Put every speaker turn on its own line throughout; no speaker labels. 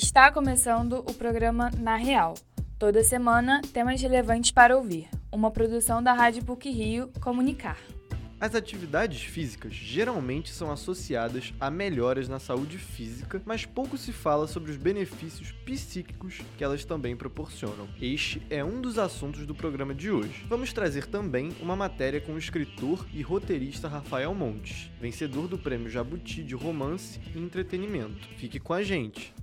Está começando o programa Na Real. Toda semana, temas relevantes para ouvir. Uma produção da Rádio PUC Rio Comunicar.
As atividades físicas geralmente são associadas a melhoras na saúde física, mas pouco se fala sobre os benefícios psíquicos que elas também proporcionam. Este é um dos assuntos do programa de hoje. Vamos trazer também uma matéria com o escritor e roteirista Rafael Montes, vencedor do Prêmio Jabuti de Romance e Entretenimento. Fique com a gente!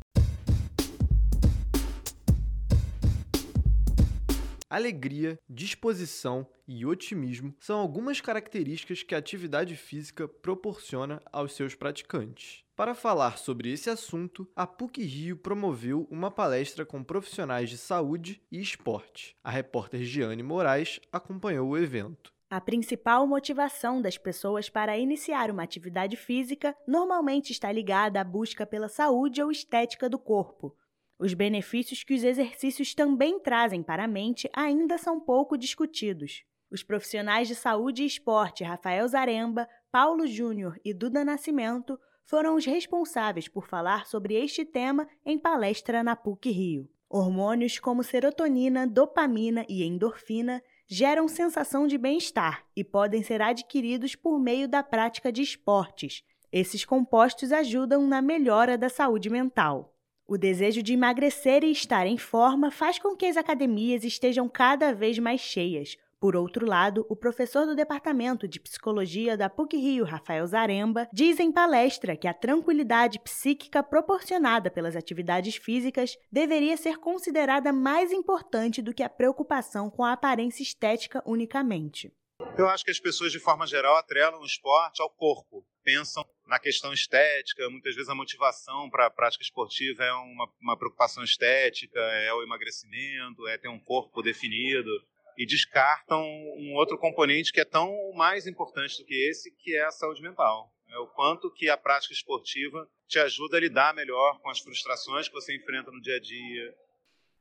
Alegria, disposição e otimismo são algumas características que a atividade física proporciona aos seus praticantes. Para falar sobre esse assunto, a PUC Rio promoveu uma palestra com profissionais de saúde e esporte. A repórter Giane Moraes acompanhou o evento.
A principal motivação das pessoas para iniciar uma atividade física normalmente está ligada à busca pela saúde ou estética do corpo. Os benefícios que os exercícios também trazem para a mente ainda são pouco discutidos. Os profissionais de saúde e esporte Rafael Zaremba, Paulo Júnior e Duda Nascimento foram os responsáveis por falar sobre este tema em palestra na PUC Rio. Hormônios como serotonina, dopamina e endorfina geram sensação de bem-estar e podem ser adquiridos por meio da prática de esportes. Esses compostos ajudam na melhora da saúde mental. O desejo de emagrecer e estar em forma faz com que as academias estejam cada vez mais cheias. Por outro lado, o professor do Departamento de Psicologia da PUC-Rio, Rafael Zaremba, diz em palestra que a tranquilidade psíquica proporcionada pelas atividades físicas deveria ser considerada mais importante do que a preocupação com a aparência estética unicamente.
Eu acho que as pessoas, de forma geral, atrelam o esporte ao corpo. Pensam na questão estética, muitas vezes a motivação para a prática esportiva é uma, uma preocupação estética, é o emagrecimento, é ter um corpo definido e descartam um outro componente que é tão mais importante do que esse, que é a saúde mental. É o quanto que a prática esportiva te ajuda a lidar melhor com as frustrações que você enfrenta no dia a dia.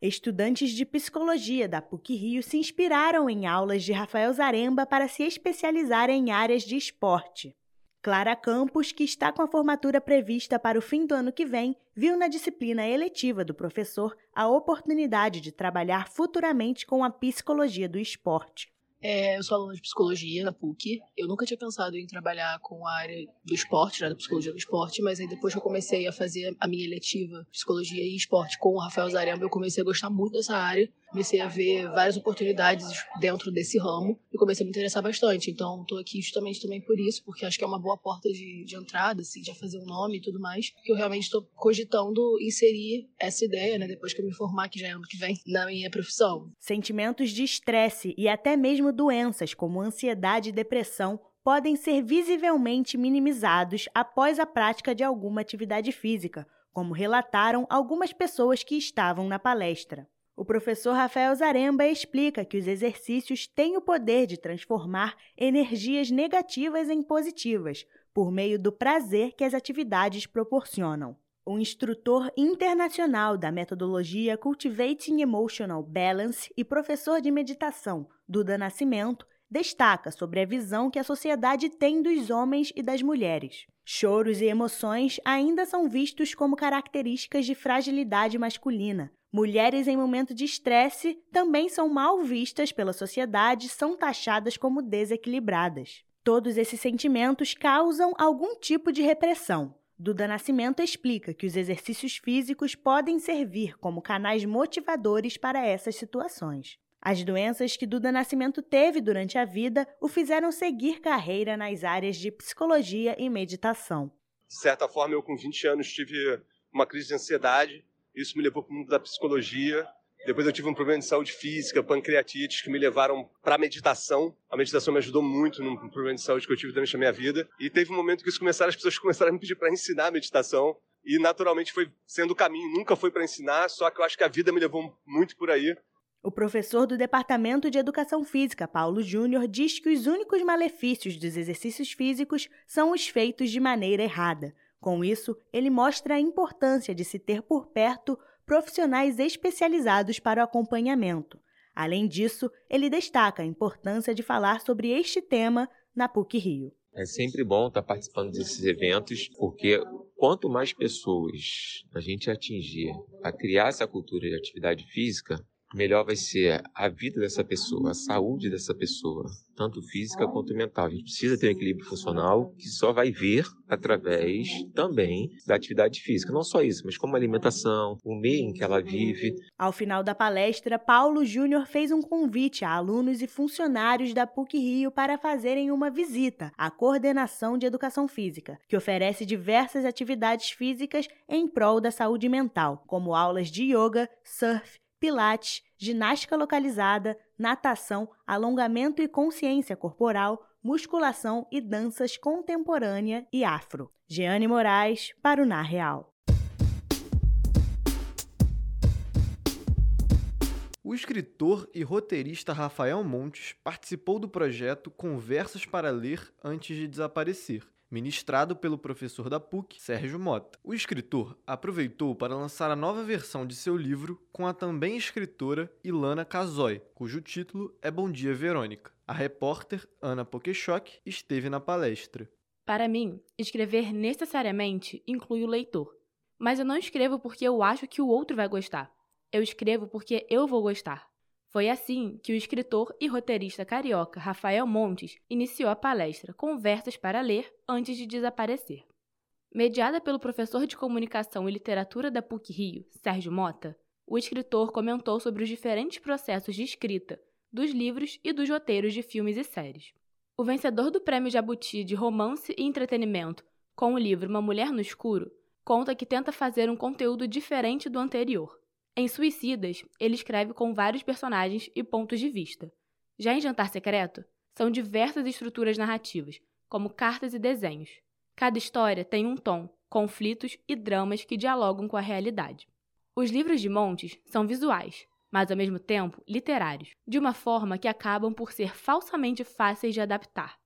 Estudantes de psicologia da PUC Rio se inspiraram em aulas de Rafael Zaremba para se especializar em áreas de esporte. Clara Campos, que está com a formatura prevista para o fim do ano que vem, viu na disciplina eletiva do professor a oportunidade de trabalhar futuramente com a psicologia do esporte.
É, eu sou aluna de psicologia na PUC. Eu nunca tinha pensado em trabalhar com a área do esporte, né, da psicologia do esporte, mas aí depois que eu comecei a fazer a minha eletiva psicologia e esporte com o Rafael Zaremba, eu comecei a gostar muito dessa área comecei a ver várias oportunidades dentro desse ramo e comecei a me interessar bastante. Então, estou aqui justamente também por isso, porque acho que é uma boa porta de, de entrada, assim, já fazer um nome e tudo mais, que eu realmente estou cogitando inserir essa ideia, né, depois que eu me formar, que já é ano que vem, na minha profissão.
Sentimentos de estresse e até mesmo doenças como ansiedade e depressão podem ser visivelmente minimizados após a prática de alguma atividade física, como relataram algumas pessoas que estavam na palestra. O professor Rafael Zaremba explica que os exercícios têm o poder de transformar energias negativas em positivas, por meio do prazer que as atividades proporcionam. O instrutor internacional da metodologia Cultivating Emotional Balance e professor de meditação, Duda Nascimento, destaca sobre a visão que a sociedade tem dos homens e das mulheres. Choros e emoções ainda são vistos como características de fragilidade masculina, Mulheres em momento de estresse também são mal vistas pela sociedade, são taxadas como desequilibradas. Todos esses sentimentos causam algum tipo de repressão. Duda Nascimento explica que os exercícios físicos podem servir como canais motivadores para essas situações. As doenças que Duda Nascimento teve durante a vida o fizeram seguir carreira nas áreas de psicologia e meditação.
De certa forma, eu com 20 anos tive uma crise de ansiedade isso me levou para o mundo da psicologia. Depois eu tive um problema de saúde física, pancreatite, que me levaram para a meditação. A meditação me ajudou muito no problema de saúde que eu tive durante a minha vida. E teve um momento que isso começaram, as pessoas começaram a me pedir para ensinar meditação. E naturalmente foi sendo o caminho. Nunca foi para ensinar, só que eu acho que a vida me levou muito por aí.
O professor do Departamento de Educação Física, Paulo Júnior, diz que os únicos malefícios dos exercícios físicos são os feitos de maneira errada. Com isso, ele mostra a importância de se ter por perto profissionais especializados para o acompanhamento. Além disso, ele destaca a importância de falar sobre este tema na PUC Rio.
É sempre bom estar participando desses eventos, porque quanto mais pessoas a gente atingir a criar essa cultura de atividade física, melhor vai ser a vida dessa pessoa, a saúde dessa pessoa, tanto física quanto mental. A gente precisa ter um equilíbrio funcional que só vai vir através também da atividade física. Não só isso, mas como a alimentação, o meio em que ela vive.
Ao final da palestra, Paulo Júnior fez um convite a alunos e funcionários da PUC Rio para fazerem uma visita à Coordenação de Educação Física, que oferece diversas atividades físicas em prol da saúde mental, como aulas de yoga, surf, pilates, ginástica localizada, natação, alongamento e consciência corporal, musculação e danças contemporânea e afro. Jeane Moraes, para o Na Real.
O escritor e roteirista Rafael Montes participou do projeto Conversas para Ler Antes de Desaparecer, ministrado pelo professor da PUC, Sérgio Mota. O escritor aproveitou para lançar a nova versão de seu livro com a também escritora Ilana Casoy, cujo título é Bom Dia Verônica. A repórter Ana Pokeshock esteve na palestra.
Para mim, escrever necessariamente inclui o leitor. Mas eu não escrevo porque eu acho que o outro vai gostar. Eu escrevo porque eu vou gostar. Foi assim que o escritor e roteirista carioca Rafael Montes iniciou a palestra Conversas para Ler antes de desaparecer. Mediada pelo professor de comunicação e literatura da PUC Rio, Sérgio Mota, o escritor comentou sobre os diferentes processos de escrita dos livros e dos roteiros de filmes e séries. O vencedor do Prêmio Jabuti de Romance e Entretenimento com o livro Uma Mulher no Escuro conta que tenta fazer um conteúdo diferente do anterior em Suicidas, ele escreve com vários personagens e pontos de vista. Já em Jantar Secreto, são diversas estruturas narrativas, como cartas e desenhos. Cada história tem um tom, conflitos e dramas que dialogam com a realidade. Os livros de Montes são visuais, mas ao mesmo tempo literários, de uma forma que acabam por ser falsamente fáceis de adaptar.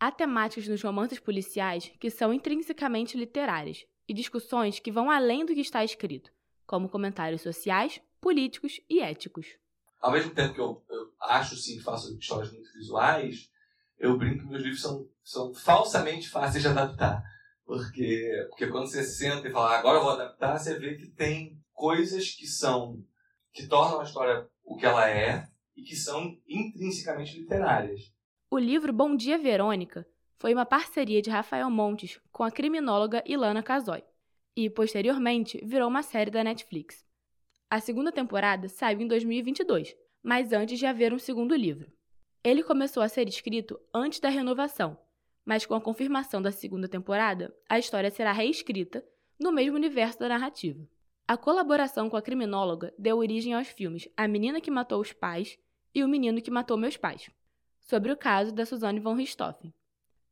Há temáticas nos romances policiais que são intrinsecamente literárias e discussões que vão além do que está escrito, como comentários sociais, políticos e éticos.
Ao mesmo tempo que eu, eu acho sim que faço histórias muito visuais, eu brinco que meus livros são, são falsamente fáceis de adaptar. Porque, porque quando você senta e fala, agora eu vou adaptar, você vê que tem coisas que são que tornam a história o que ela é e que são intrinsecamente literárias.
O livro Bom Dia Verônica foi uma parceria de Rafael Montes com a criminóloga Ilana Casoy e, posteriormente, virou uma série da Netflix. A segunda temporada saiu em 2022, mas antes de haver um segundo livro. Ele começou a ser escrito antes da renovação, mas com a confirmação da segunda temporada, a história será reescrita no mesmo universo da narrativa. A colaboração com a criminóloga deu origem aos filmes A Menina que Matou os Pais e O Menino que Matou Meus Pais, sobre o caso da Suzanne von Richthofen.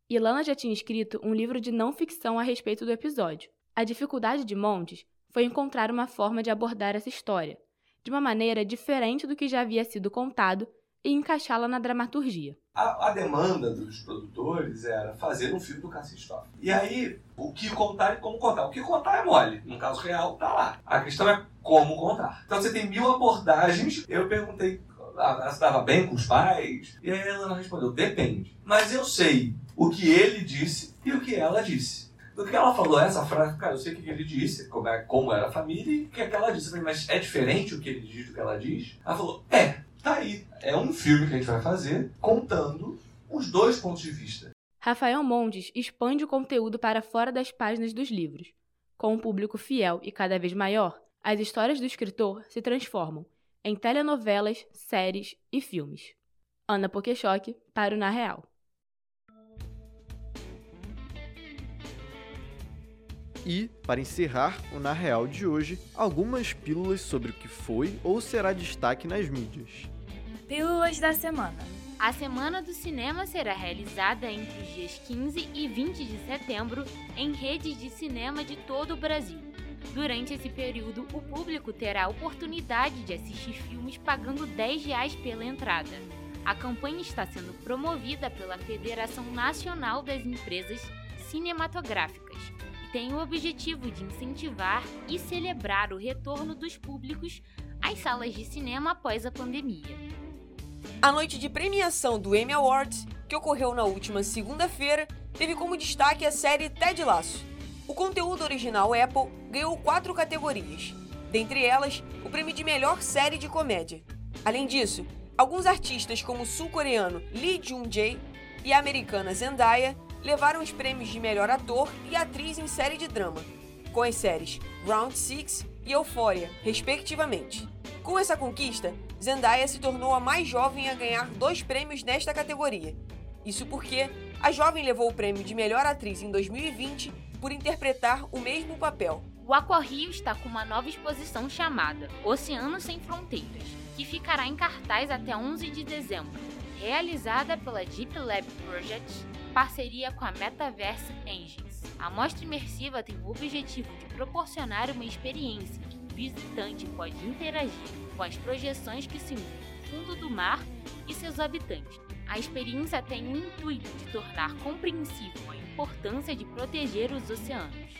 Ilana já tinha escrito um livro de não ficção a respeito do episódio, a dificuldade de Montes foi encontrar uma forma de abordar essa história, de uma maneira diferente do que já havia sido contado e encaixá-la na dramaturgia.
A, a, demanda dos produtores era fazer um filme do Cassistoff. E aí, o que contar e como contar. O que contar é mole. No caso real, tá lá. A questão é como contar. Então você tem mil abordagens. Eu perguntei, ela estava bem com os pais? E aí ela respondeu, depende. Mas eu sei o que ele disse e o que ela disse do que ela falou essa frase, cara, eu sei o que ele disse, como, é, como era a família e o que, é ela disse. falei, mas é diferente o que ele diz do que ela diz? Ela falou, é, tá aí. É um filme que a gente vai fazer contando os dois pontos de vista.
Rafael Mondes expande o conteúdo para fora das páginas dos livros. Com um público fiel e cada vez maior, as histórias do escritor se transformam em telenovelas, séries e filmes. Ana Pokeshock para o Na Real.
E, para encerrar o Na Real de hoje, algumas pílulas sobre o que foi ou será destaque nas mídias.
Pílulas da semana.
A Semana do Cinema será realizada entre os dias 15 e 20 de setembro em redes de cinema de todo o Brasil. Durante esse período, o público terá a oportunidade de assistir filmes pagando 10 reais pela entrada. A campanha está sendo promovida pela Federação Nacional das Empresas Cinematográficas tem o objetivo de incentivar e celebrar o retorno dos públicos às salas de cinema após a pandemia.
A noite de premiação do Emmy Awards, que ocorreu na última segunda-feira, teve como destaque a série Ted Lasso. O conteúdo original Apple ganhou quatro categorias, dentre elas o prêmio de melhor série de comédia. Além disso, alguns artistas como o sul-coreano Lee Jung-jae e a americana Zendaya levaram os prêmios de melhor ator e atriz em série de drama, com as séries Round 6 e Euphoria, respectivamente. Com essa conquista, Zendaya se tornou a mais jovem a ganhar dois prêmios nesta categoria. Isso porque a jovem levou o prêmio de melhor atriz em 2020 por interpretar o mesmo papel.
O Aquario está com uma nova exposição chamada Oceano Sem Fronteiras, que ficará em cartaz até 11 de dezembro. Realizada pela Deep Lab Project, parceria com a Metaverse Engines. A mostra imersiva tem o objetivo de proporcionar uma experiência que o visitante pode interagir com as projeções que simulam o fundo do mar e seus habitantes. A experiência tem o intuito de tornar compreensível a importância de proteger os oceanos.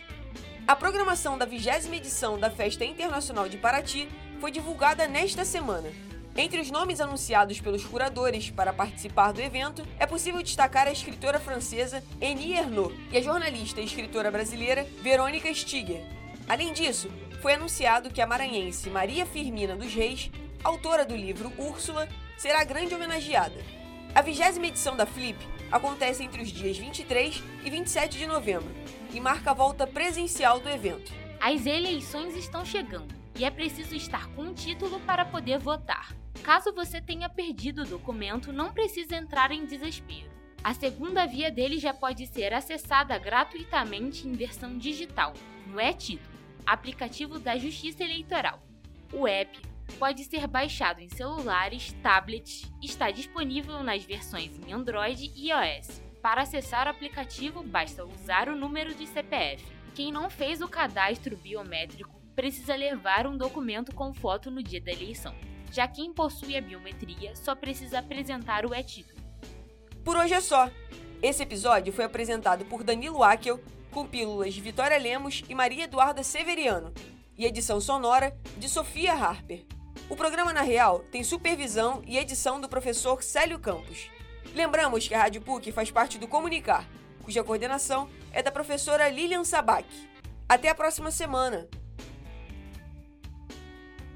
A programação da 20 edição da Festa Internacional de Paraty foi divulgada nesta semana. Entre os nomes anunciados pelos curadores para participar do evento, é possível destacar a escritora francesa Annie Ernaux e a jornalista e escritora brasileira Verônica Stiger. Além disso, foi anunciado que a maranhense Maria Firmina dos Reis, autora do livro Úrsula, será a grande homenageada. A vigésima edição da Flip acontece entre os dias 23 e 27 de novembro e marca a volta presencial do evento.
As eleições estão chegando e é preciso estar com um título para poder votar. Caso você tenha perdido o documento, não precisa entrar em desespero. A segunda via dele já pode ser acessada gratuitamente em versão digital, no e-título, aplicativo da Justiça Eleitoral. O app pode ser baixado em celulares, tablets, está disponível nas versões em Android e iOS. Para acessar o aplicativo, basta usar o número de CPF. Quem não fez o cadastro biométrico precisa levar um documento com foto no dia da eleição. Já quem possui a biometria só precisa apresentar o e-título.
Por hoje é só. Esse episódio foi apresentado por Danilo Akel, com pílulas de Vitória Lemos e Maria Eduarda Severiano, e edição sonora de Sofia Harper. O programa Na Real tem supervisão e edição do professor Célio Campos. Lembramos que a Rádio PUC faz parte do Comunicar, cuja coordenação é da professora Lilian Sabac. Até a próxima semana!